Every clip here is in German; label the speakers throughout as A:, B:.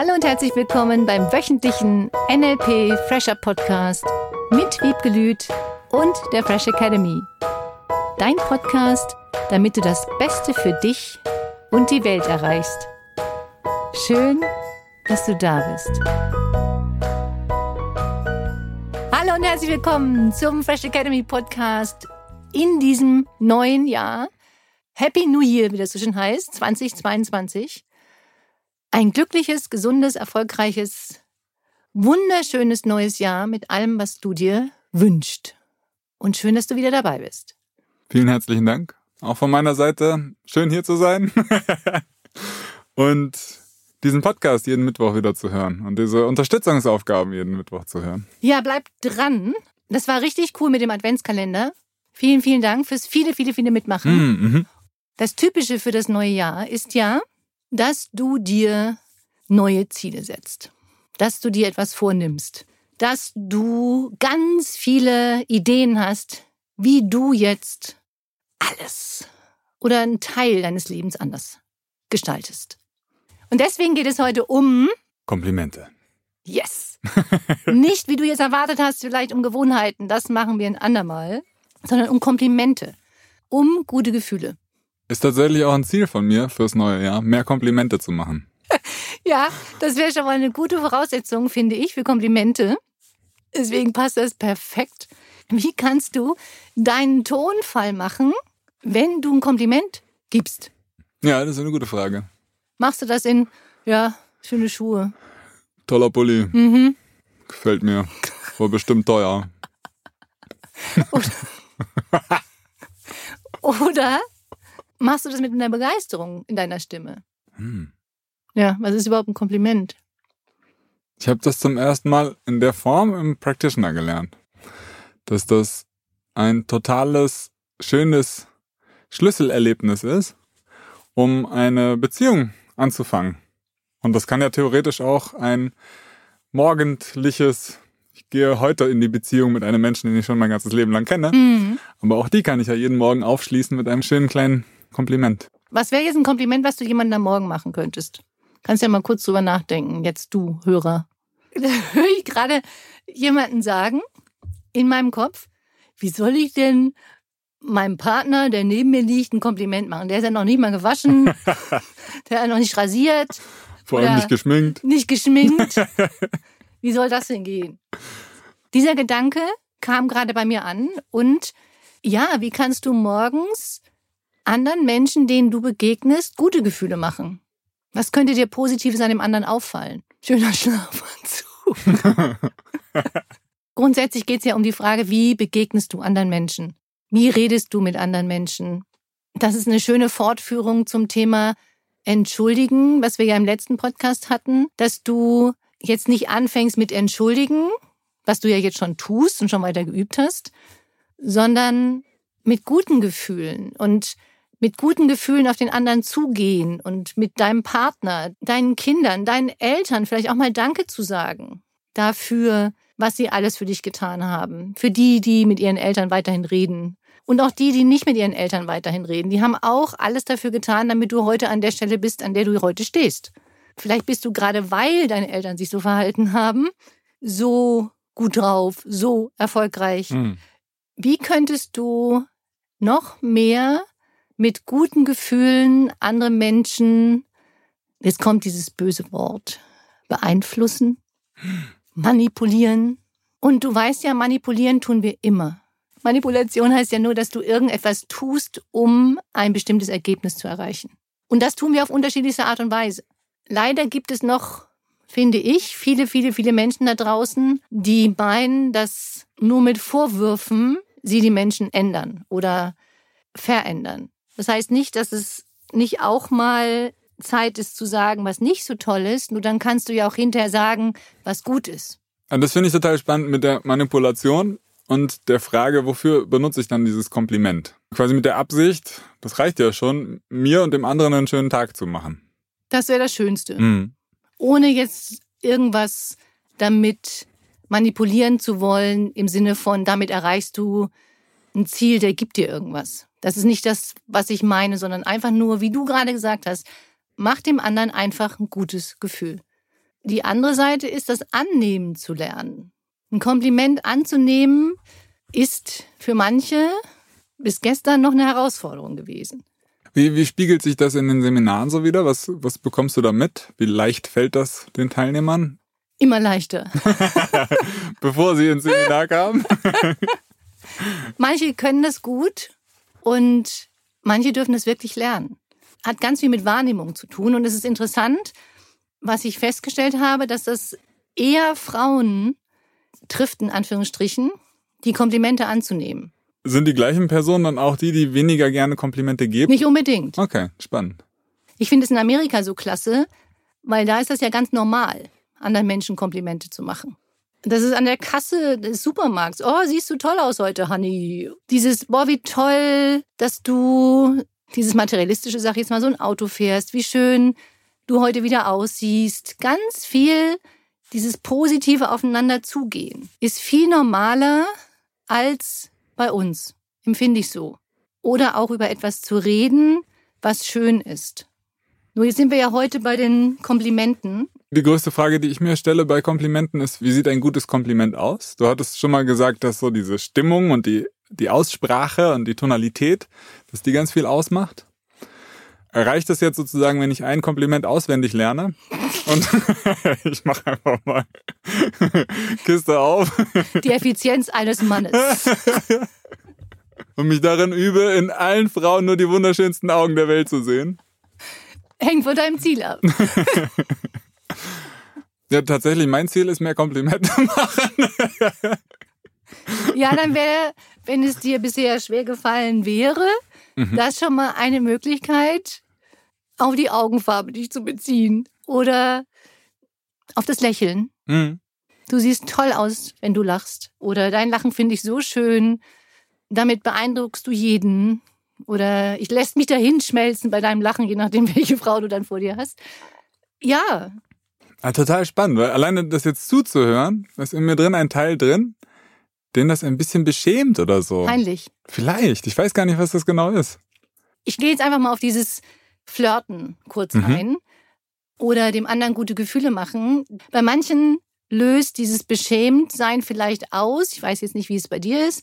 A: Hallo und herzlich willkommen beim wöchentlichen NLP Fresher Podcast mit Wiebke und der Fresh Academy. Dein Podcast, damit du das Beste für dich und die Welt erreichst. Schön, dass du da bist. Hallo und herzlich willkommen zum Fresh Academy Podcast in diesem neuen Jahr. Happy New Year, wie das so schön heißt, 2022. Ein glückliches, gesundes, erfolgreiches, wunderschönes neues Jahr mit allem, was du dir wünschst. Und schön, dass du wieder dabei bist.
B: Vielen herzlichen Dank. Auch von meiner Seite schön hier zu sein und diesen Podcast jeden Mittwoch wieder zu hören und diese Unterstützungsaufgaben jeden Mittwoch zu hören.
A: Ja, bleib dran. Das war richtig cool mit dem Adventskalender. Vielen, vielen Dank fürs viele, viele, viele Mitmachen.
B: Mm, mhm.
A: Das Typische für das neue Jahr ist ja, dass du dir neue Ziele setzt, dass du dir etwas vornimmst, dass du ganz viele Ideen hast, wie du jetzt alles oder einen Teil deines Lebens anders gestaltest. Und deswegen geht es heute um
B: Komplimente.
A: Yes. Nicht, wie du jetzt erwartet hast, vielleicht um Gewohnheiten, das machen wir ein andermal, sondern um Komplimente, um gute Gefühle.
B: Ist tatsächlich auch ein Ziel von mir fürs neue Jahr, mehr Komplimente zu machen.
A: Ja, das wäre schon mal eine gute Voraussetzung, finde ich, für Komplimente. Deswegen passt das perfekt. Wie kannst du deinen Tonfall machen, wenn du ein Kompliment gibst?
B: Ja, das ist eine gute Frage.
A: Machst du das in, ja, schöne Schuhe?
B: Toller Pulli.
A: Mhm.
B: Gefällt mir. War bestimmt teuer.
A: Oder, oder machst du das mit einer Begeisterung in deiner Stimme?
B: Hm.
A: Ja, was ist überhaupt ein Kompliment?
B: Ich habe das zum ersten Mal in der Form im Practitioner gelernt. Dass das ein totales, schönes Schlüsselerlebnis ist, um eine Beziehung anzufangen. Und das kann ja theoretisch auch ein morgendliches, ich gehe heute in die Beziehung mit einem Menschen, den ich schon mein ganzes Leben lang kenne.
A: Mhm.
B: Aber auch die kann ich ja jeden Morgen aufschließen mit einem schönen kleinen Kompliment.
A: Was wäre jetzt ein Kompliment, was du jemandem am Morgen machen könntest? Kannst ja mal kurz drüber nachdenken, jetzt du, Hörer. Da höre ich gerade jemanden sagen, in meinem Kopf, wie soll ich denn meinem Partner, der neben mir liegt, ein Kompliment machen? Der ist ja noch nicht mal gewaschen, der hat noch nicht rasiert,
B: Vor allem nicht geschminkt.
A: nicht geschminkt. Wie soll das denn gehen? Dieser Gedanke kam gerade bei mir an und ja, wie kannst du morgens anderen Menschen, denen du begegnest, gute Gefühle machen? Was könnte dir Positives an dem anderen auffallen? Schöner Schlafanzug. Grundsätzlich geht es ja um die Frage, wie begegnest du anderen Menschen? Wie redest du mit anderen Menschen? Das ist eine schöne Fortführung zum Thema Entschuldigen, was wir ja im letzten Podcast hatten, dass du jetzt nicht anfängst mit Entschuldigen, was du ja jetzt schon tust und schon weiter geübt hast, sondern mit guten Gefühlen und mit guten Gefühlen auf den anderen zugehen und mit deinem Partner, deinen Kindern, deinen Eltern vielleicht auch mal Danke zu sagen dafür, was sie alles für dich getan haben. Für die, die mit ihren Eltern weiterhin reden. Und auch die, die nicht mit ihren Eltern weiterhin reden. Die haben auch alles dafür getan, damit du heute an der Stelle bist, an der du heute stehst. Vielleicht bist du gerade, weil deine Eltern sich so verhalten haben, so gut drauf, so erfolgreich.
B: Hm.
A: Wie könntest du noch mehr mit guten Gefühlen andere Menschen, jetzt kommt dieses böse Wort, beeinflussen, manipulieren? Und du weißt ja, manipulieren tun wir immer. Manipulation heißt ja nur, dass du irgendetwas tust, um ein bestimmtes Ergebnis zu erreichen. Und das tun wir auf unterschiedlichste Art und Weise. Leider gibt es noch, finde ich, viele, viele, viele Menschen da draußen, die meinen, dass nur mit Vorwürfen sie die Menschen ändern oder verändern. Das heißt nicht, dass es nicht auch mal Zeit ist zu sagen, was nicht so toll ist, nur dann kannst du ja auch hinterher sagen, was gut ist.
B: Und das finde ich total spannend mit der Manipulation und der Frage, wofür benutze ich dann dieses Kompliment? Quasi mit der Absicht, das reicht ja schon, mir und dem anderen einen schönen Tag zu machen.
A: Das wäre das Schönste.
B: Mhm.
A: Ohne jetzt irgendwas damit manipulieren zu wollen, im Sinne von, damit erreichst du ein Ziel, der gibt dir irgendwas. Das ist nicht das, was ich meine, sondern einfach nur, wie du gerade gesagt hast, mach dem anderen einfach ein gutes Gefühl. Die andere Seite ist das Annehmen zu lernen. Ein Kompliment anzunehmen ist für manche bis gestern noch eine Herausforderung gewesen.
B: Wie, wie spiegelt sich das in den Seminaren so wieder? Was, was bekommst du da mit? Wie leicht fällt das den Teilnehmern?
A: Immer leichter.
B: Bevor sie ins Seminar kamen?
A: manche können das gut und manche dürfen es wirklich lernen. Hat ganz viel mit Wahrnehmung zu tun und es ist interessant, was ich festgestellt habe, dass das eher Frauen trifft, in Anführungsstrichen, die Komplimente anzunehmen.
B: Sind die gleichen Personen dann auch die, die weniger gerne Komplimente geben?
A: Nicht unbedingt.
B: Okay, spannend.
A: Ich finde es in Amerika so klasse, weil da ist das ja ganz normal, anderen Menschen Komplimente zu machen. Das ist an der Kasse des Supermarkts. Oh, siehst du toll aus heute, Honey. Dieses, boah, wie toll, dass du, dieses materialistische, sag ich jetzt mal, so ein Auto fährst. Wie schön du heute wieder aussiehst. Ganz viel dieses positive Aufeinander zugehen ist viel normaler als bei uns, empfinde ich so. Oder auch über etwas zu reden, was schön ist. Nur jetzt sind wir ja heute bei den Komplimenten.
B: Die größte Frage, die ich mir stelle bei Komplimenten ist, wie sieht ein gutes Kompliment aus? Du hattest schon mal gesagt, dass so diese Stimmung und die, die Aussprache und die Tonalität, dass die ganz viel ausmacht. Reicht es jetzt sozusagen, wenn ich ein Kompliment auswendig lerne? Und ich mache einfach mal Kiste auf.
A: Die Effizienz eines Mannes.
B: Und mich darin übe, in allen Frauen nur die wunderschönsten Augen der Welt zu sehen.
A: Hängt von deinem Ziel ab.
B: Ja, tatsächlich, mein Ziel ist, mehr Komplimente machen.
A: Ja, dann wäre, wenn es dir bisher schwer gefallen wäre, mhm. das schon mal eine Möglichkeit, auf die Augenfarbe dich zu beziehen oder auf das Lächeln. Mhm. Du siehst toll aus, wenn du lachst. Oder dein Lachen finde ich so schön. Damit beeindruckst du jeden. Oder ich lässt mich dahin schmelzen bei deinem Lachen, je nachdem, welche Frau du dann vor dir hast. Ja.
B: Ah, total spannend, weil alleine das jetzt zuzuhören, da ist in mir drin ein Teil drin, den das ein bisschen beschämt oder so.
A: Peinlich.
B: Vielleicht. Ich weiß gar nicht, was das genau ist.
A: Ich gehe jetzt einfach mal auf dieses Flirten kurz mhm. ein oder dem anderen gute Gefühle machen. Bei manchen löst dieses Beschämtsein vielleicht aus. Ich weiß jetzt nicht, wie es bei dir ist.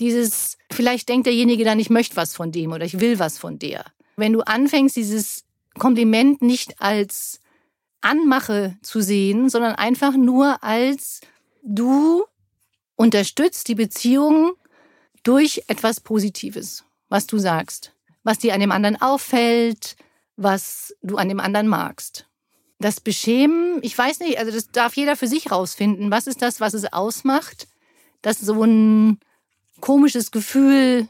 A: Dieses, vielleicht denkt derjenige dann, ich möchte was von dem oder ich will was von der. Wenn du anfängst, dieses Kompliment nicht als Anmache zu sehen, sondern einfach nur als du unterstützt die Beziehung durch etwas Positives, was du sagst, was dir an dem anderen auffällt, was du an dem anderen magst. Das Beschämen, ich weiß nicht, also das darf jeder für sich rausfinden. Was ist das, was es ausmacht, dass so ein komisches Gefühl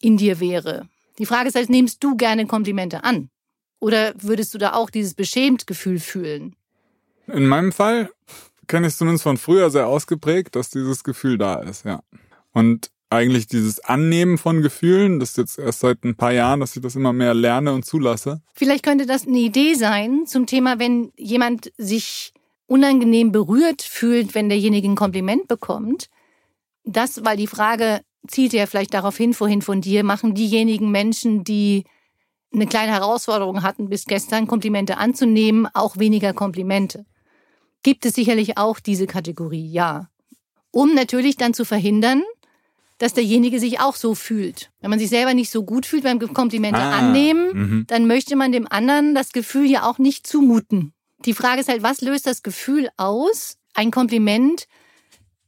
A: in dir wäre? Die Frage ist halt, nimmst du gerne Komplimente an? Oder würdest du da auch dieses beschämt Gefühl fühlen?
B: In meinem Fall kenne ich es zumindest von früher sehr ausgeprägt, dass dieses Gefühl da ist, ja. Und eigentlich dieses Annehmen von Gefühlen, das ist jetzt erst seit ein paar Jahren, dass ich das immer mehr lerne und zulasse.
A: Vielleicht könnte das eine Idee sein zum Thema, wenn jemand sich unangenehm berührt fühlt, wenn derjenige ein Kompliment bekommt. Das, weil die Frage zielt ja vielleicht darauf hin, vorhin von dir, machen diejenigen Menschen, die eine kleine Herausforderung hatten, bis gestern Komplimente anzunehmen, auch weniger Komplimente. Gibt es sicherlich auch diese Kategorie, ja. Um natürlich dann zu verhindern, dass derjenige sich auch so fühlt. Wenn man sich selber nicht so gut fühlt beim Komplimente ah, annehmen, mhm. dann möchte man dem anderen das Gefühl ja auch nicht zumuten. Die Frage ist halt, was löst das Gefühl aus, ein Kompliment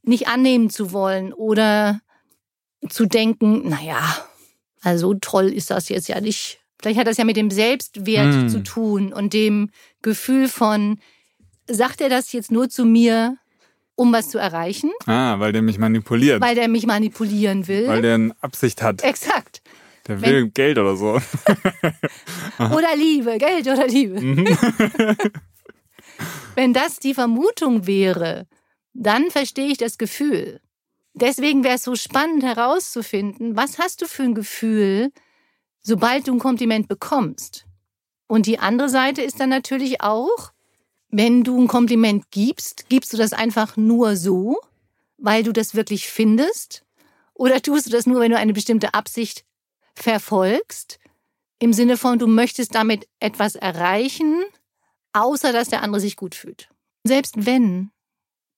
A: nicht annehmen zu wollen oder zu denken, naja, also toll ist das jetzt ja nicht. Vielleicht hat das ja mit dem Selbstwert mhm. zu tun und dem Gefühl von, sagt er das jetzt nur zu mir, um was zu erreichen.
B: Ah, weil der mich manipuliert.
A: Weil der mich manipulieren will.
B: Weil der eine Absicht hat.
A: Exakt.
B: Der will Wenn, Geld oder so.
A: oder Liebe, Geld oder Liebe. Mhm. Wenn das die Vermutung wäre, dann verstehe ich das Gefühl. Deswegen wäre es so spannend herauszufinden, was hast du für ein Gefühl, sobald du ein Kompliment bekommst. Und die andere Seite ist dann natürlich auch, wenn du ein Kompliment gibst, gibst du das einfach nur so, weil du das wirklich findest? Oder tust du das nur, wenn du eine bestimmte Absicht verfolgst? Im Sinne von, du möchtest damit etwas erreichen, außer dass der andere sich gut fühlt. Selbst wenn,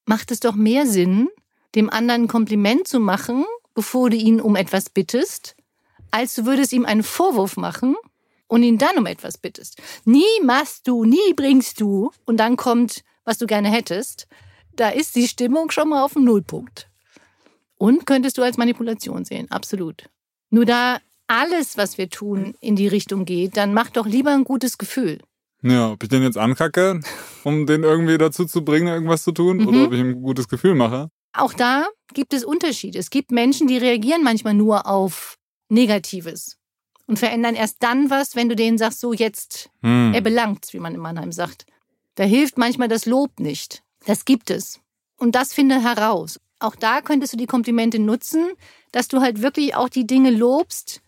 A: macht es doch mehr Sinn, dem anderen ein Kompliment zu machen, bevor du ihn um etwas bittest, als du würdest ihm einen Vorwurf machen und ihn dann um etwas bittest. Nie machst du, nie bringst du und dann kommt, was du gerne hättest. Da ist die Stimmung schon mal auf dem Nullpunkt. Und könntest du als Manipulation sehen, absolut. Nur da alles, was wir tun, in die Richtung geht, dann mach doch lieber ein gutes Gefühl.
B: Ja, ob ich den jetzt ankacke, um den irgendwie dazu zu bringen, irgendwas zu tun, mhm. oder ob ich ihm ein gutes Gefühl mache.
A: Auch da gibt es Unterschiede. Es gibt Menschen, die reagieren manchmal nur auf Negatives und verändern erst dann was, wenn du denen sagst, so jetzt, hm. er belangt, wie man in Mannheim sagt. Da hilft manchmal das Lob nicht. Das gibt es. Und das finde heraus. Auch da könntest du die Komplimente nutzen, dass du halt wirklich auch die Dinge lobst,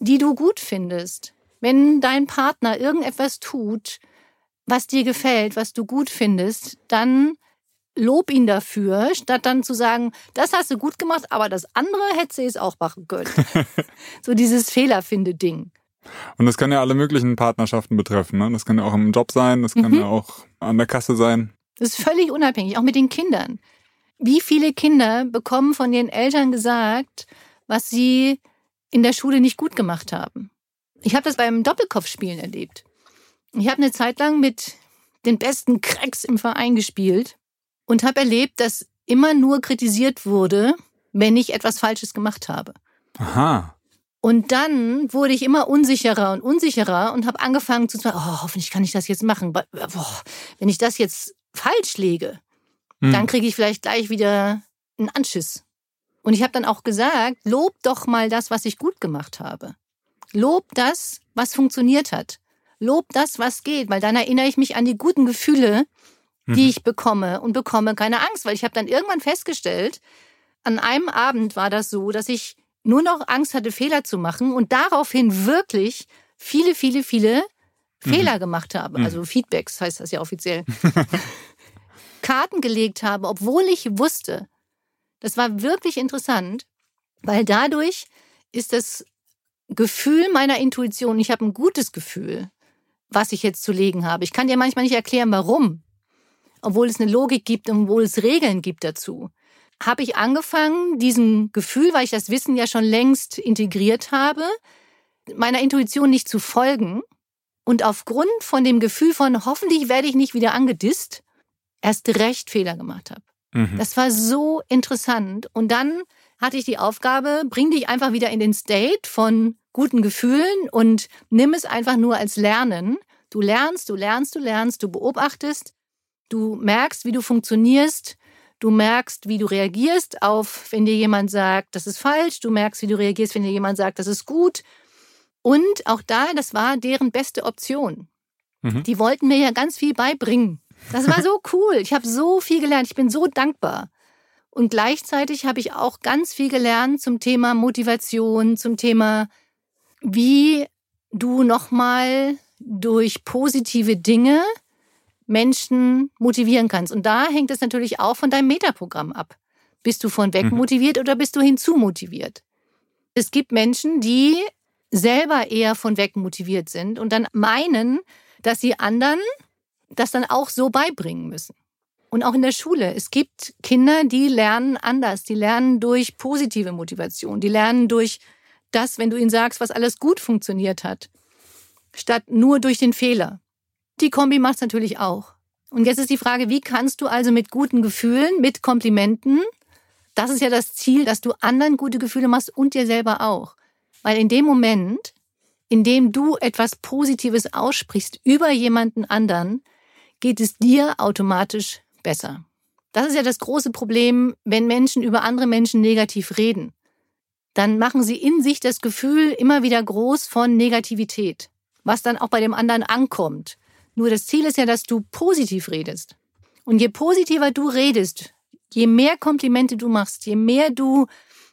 A: die du gut findest. Wenn dein Partner irgendetwas tut, was dir gefällt, was du gut findest, dann lob ihn dafür, statt dann zu sagen, das hast du gut gemacht, aber das andere hätte sie es auch machen können. so dieses Fehlerfinde-Ding.
B: Und das kann ja alle möglichen Partnerschaften betreffen. Ne? Das kann ja auch im Job sein, das kann mhm. ja auch an der Kasse sein.
A: Das ist völlig unabhängig, auch mit den Kindern. Wie viele Kinder bekommen von ihren Eltern gesagt, was sie in der Schule nicht gut gemacht haben? Ich habe das beim Doppelkopfspielen erlebt. Ich habe eine Zeit lang mit den besten Cracks im Verein gespielt und habe erlebt, dass immer nur kritisiert wurde, wenn ich etwas Falsches gemacht habe.
B: Aha.
A: Und dann wurde ich immer unsicherer und unsicherer und habe angefangen zu sagen, oh, hoffentlich kann ich das jetzt machen. Boah, wenn ich das jetzt falsch lege, hm. dann kriege ich vielleicht gleich wieder einen Anschiss. Und ich habe dann auch gesagt, lob doch mal das, was ich gut gemacht habe. Lob das, was funktioniert hat. Lob das, was geht, weil dann erinnere ich mich an die guten Gefühle, die mhm. ich bekomme und bekomme keine Angst, weil ich habe dann irgendwann festgestellt, an einem Abend war das so, dass ich nur noch Angst hatte, Fehler zu machen und daraufhin wirklich viele, viele, viele mhm. Fehler gemacht habe. Mhm. Also Feedbacks heißt das ja offiziell. Karten gelegt habe, obwohl ich wusste, das war wirklich interessant, weil dadurch ist das Gefühl meiner Intuition, ich habe ein gutes Gefühl, was ich jetzt zu legen habe. Ich kann dir manchmal nicht erklären, warum obwohl es eine Logik gibt und obwohl es Regeln gibt dazu, habe ich angefangen, diesem Gefühl, weil ich das Wissen ja schon längst integriert habe, meiner Intuition nicht zu folgen und aufgrund von dem Gefühl von hoffentlich werde ich nicht wieder angedisst, erst recht Fehler gemacht habe. Mhm. Das war so interessant. Und dann hatte ich die Aufgabe, bring dich einfach wieder in den State von guten Gefühlen und nimm es einfach nur als Lernen. Du lernst, du lernst, du lernst, du beobachtest Du merkst, wie du funktionierst. Du merkst, wie du reagierst auf, wenn dir jemand sagt, das ist falsch. Du merkst, wie du reagierst, wenn dir jemand sagt, das ist gut. Und auch da, das war deren beste Option. Mhm. Die wollten mir ja ganz viel beibringen. Das war so cool. Ich habe so viel gelernt. Ich bin so dankbar. Und gleichzeitig habe ich auch ganz viel gelernt zum Thema Motivation, zum Thema, wie du nochmal durch positive Dinge Menschen motivieren kannst. Und da hängt es natürlich auch von deinem Metaprogramm ab. Bist du von weg mhm. motiviert oder bist du hinzu motiviert? Es gibt Menschen, die selber eher von weg motiviert sind und dann meinen, dass sie anderen das dann auch so beibringen müssen. Und auch in der Schule. Es gibt Kinder, die lernen anders. Die lernen durch positive Motivation. Die lernen durch das, wenn du ihnen sagst, was alles gut funktioniert hat, statt nur durch den Fehler. Die Kombi macht es natürlich auch. Und jetzt ist die Frage, wie kannst du also mit guten Gefühlen, mit Komplimenten, das ist ja das Ziel, dass du anderen gute Gefühle machst und dir selber auch. Weil in dem Moment, in dem du etwas Positives aussprichst über jemanden anderen, geht es dir automatisch besser. Das ist ja das große Problem, wenn Menschen über andere Menschen negativ reden. Dann machen sie in sich das Gefühl immer wieder groß von Negativität, was dann auch bei dem anderen ankommt. Nur das Ziel ist ja, dass du positiv redest. Und je positiver du redest, je mehr Komplimente du machst, je mehr du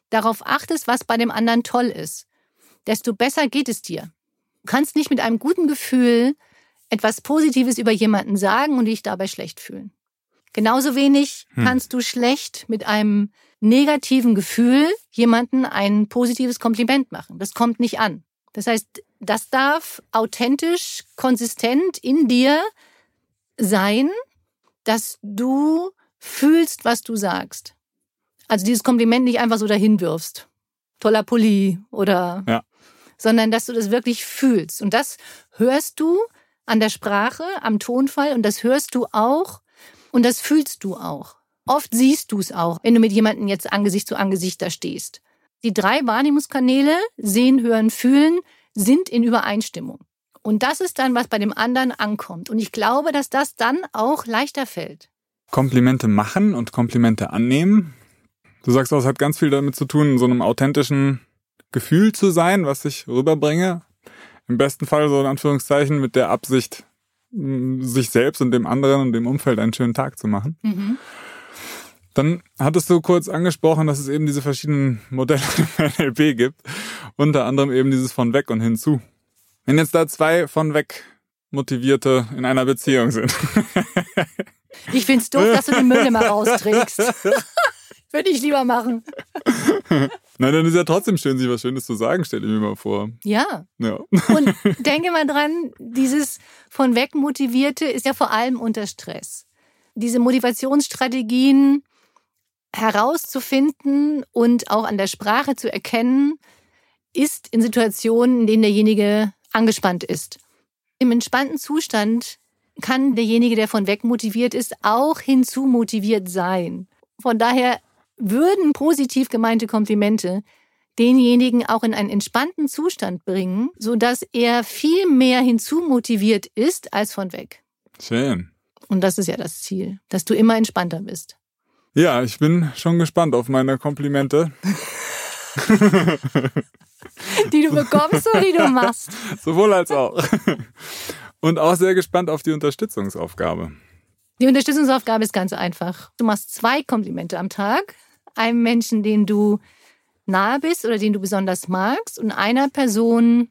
A: darauf achtest, was bei dem anderen toll ist, desto besser geht es dir. Du kannst nicht mit einem guten Gefühl etwas Positives über jemanden sagen und dich dabei schlecht fühlen. Genauso wenig hm. kannst du schlecht mit einem negativen Gefühl jemanden ein positives Kompliment machen. Das kommt nicht an. Das heißt, das darf authentisch, konsistent in dir sein, dass du fühlst, was du sagst. Also dieses Kompliment nicht einfach so dahin wirfst. Toller Pulli oder,
B: Ja.
A: sondern dass du das wirklich fühlst. Und das hörst du an der Sprache, am Tonfall und das hörst du auch und das fühlst du auch. Oft siehst du es auch, wenn du mit jemandem jetzt Angesicht zu Angesicht da stehst. Die drei Wahrnehmungskanäle, sehen, hören, fühlen, sind in Übereinstimmung. Und das ist dann, was bei dem anderen ankommt. Und ich glaube, dass das dann auch leichter fällt.
B: Komplimente machen und Komplimente annehmen. Du sagst auch, es hat ganz viel damit zu tun, in so einem authentischen Gefühl zu sein, was ich rüberbringe. Im besten Fall so in Anführungszeichen mit der Absicht, mh, sich selbst und dem anderen und dem Umfeld einen schönen Tag zu machen.
A: Mhm.
B: Dann hattest du kurz angesprochen, dass es eben diese verschiedenen Modelle im NLP gibt. Unter anderem eben dieses von weg und hinzu. Wenn jetzt da zwei von weg Motivierte in einer Beziehung sind.
A: Ich find's doof, dass du den Müll immer rausträgst. Würde ich lieber machen.
B: Nein, dann ist ja trotzdem schön, sich was Schönes zu sagen, stell ich mir mal vor.
A: Ja.
B: Ja.
A: Und denke mal dran, dieses von weg motivierte ist ja vor allem unter Stress. Diese Motivationsstrategien herauszufinden und auch an der Sprache zu erkennen, ist in Situationen, in denen derjenige angespannt ist. Im entspannten Zustand kann derjenige, der von weg motiviert ist, auch hinzu motiviert sein. Von daher würden positiv gemeinte Komplimente denjenigen auch in einen entspannten Zustand bringen, sodass er viel mehr hinzu motiviert ist als von weg.
B: Schön.
A: Und das ist ja das Ziel, dass du immer entspannter bist.
B: Ja, ich bin schon gespannt auf meine Komplimente.
A: Die du bekommst oder die du machst.
B: Sowohl als auch. Und auch sehr gespannt auf die Unterstützungsaufgabe.
A: Die Unterstützungsaufgabe ist ganz einfach. Du machst zwei Komplimente am Tag. Einem Menschen, den du nahe bist oder den du besonders magst und einer Person,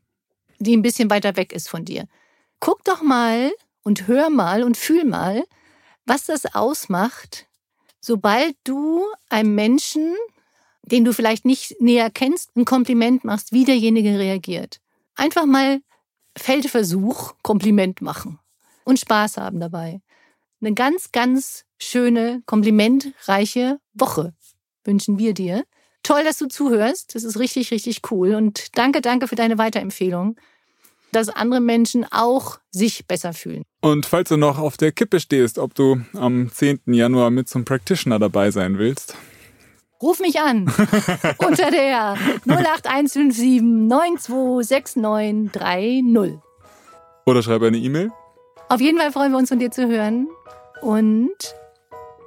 A: die ein bisschen weiter weg ist von dir. Guck doch mal und hör mal und fühl mal, was das ausmacht, sobald du einem Menschen, den du vielleicht nicht näher kennst, ein Kompliment machst, wie derjenige reagiert. Einfach mal Feldversuch, Kompliment machen und Spaß haben dabei. Eine ganz, ganz schöne, komplimentreiche Woche wünschen wir dir. Toll, dass du zuhörst. Das ist richtig, richtig cool. Und danke, danke für deine Weiterempfehlung, dass andere Menschen auch sich besser fühlen.
B: Und falls du noch auf der Kippe stehst, ob du am 10. Januar mit zum Practitioner dabei sein willst,
A: Ruf mich an unter der 08157 926930.
B: oder schreib eine E-Mail.
A: Auf jeden Fall freuen wir uns, von dir zu hören. Und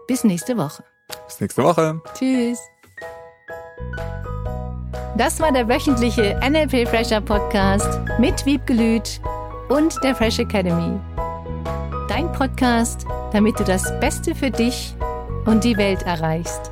A: bis nächste Woche.
B: Bis nächste Woche.
A: Tschüss. Das war der wöchentliche NLP Fresher Podcast mit Wiebgelüt und der Fresh Academy. Dein Podcast, damit du das Beste für dich und die Welt erreichst.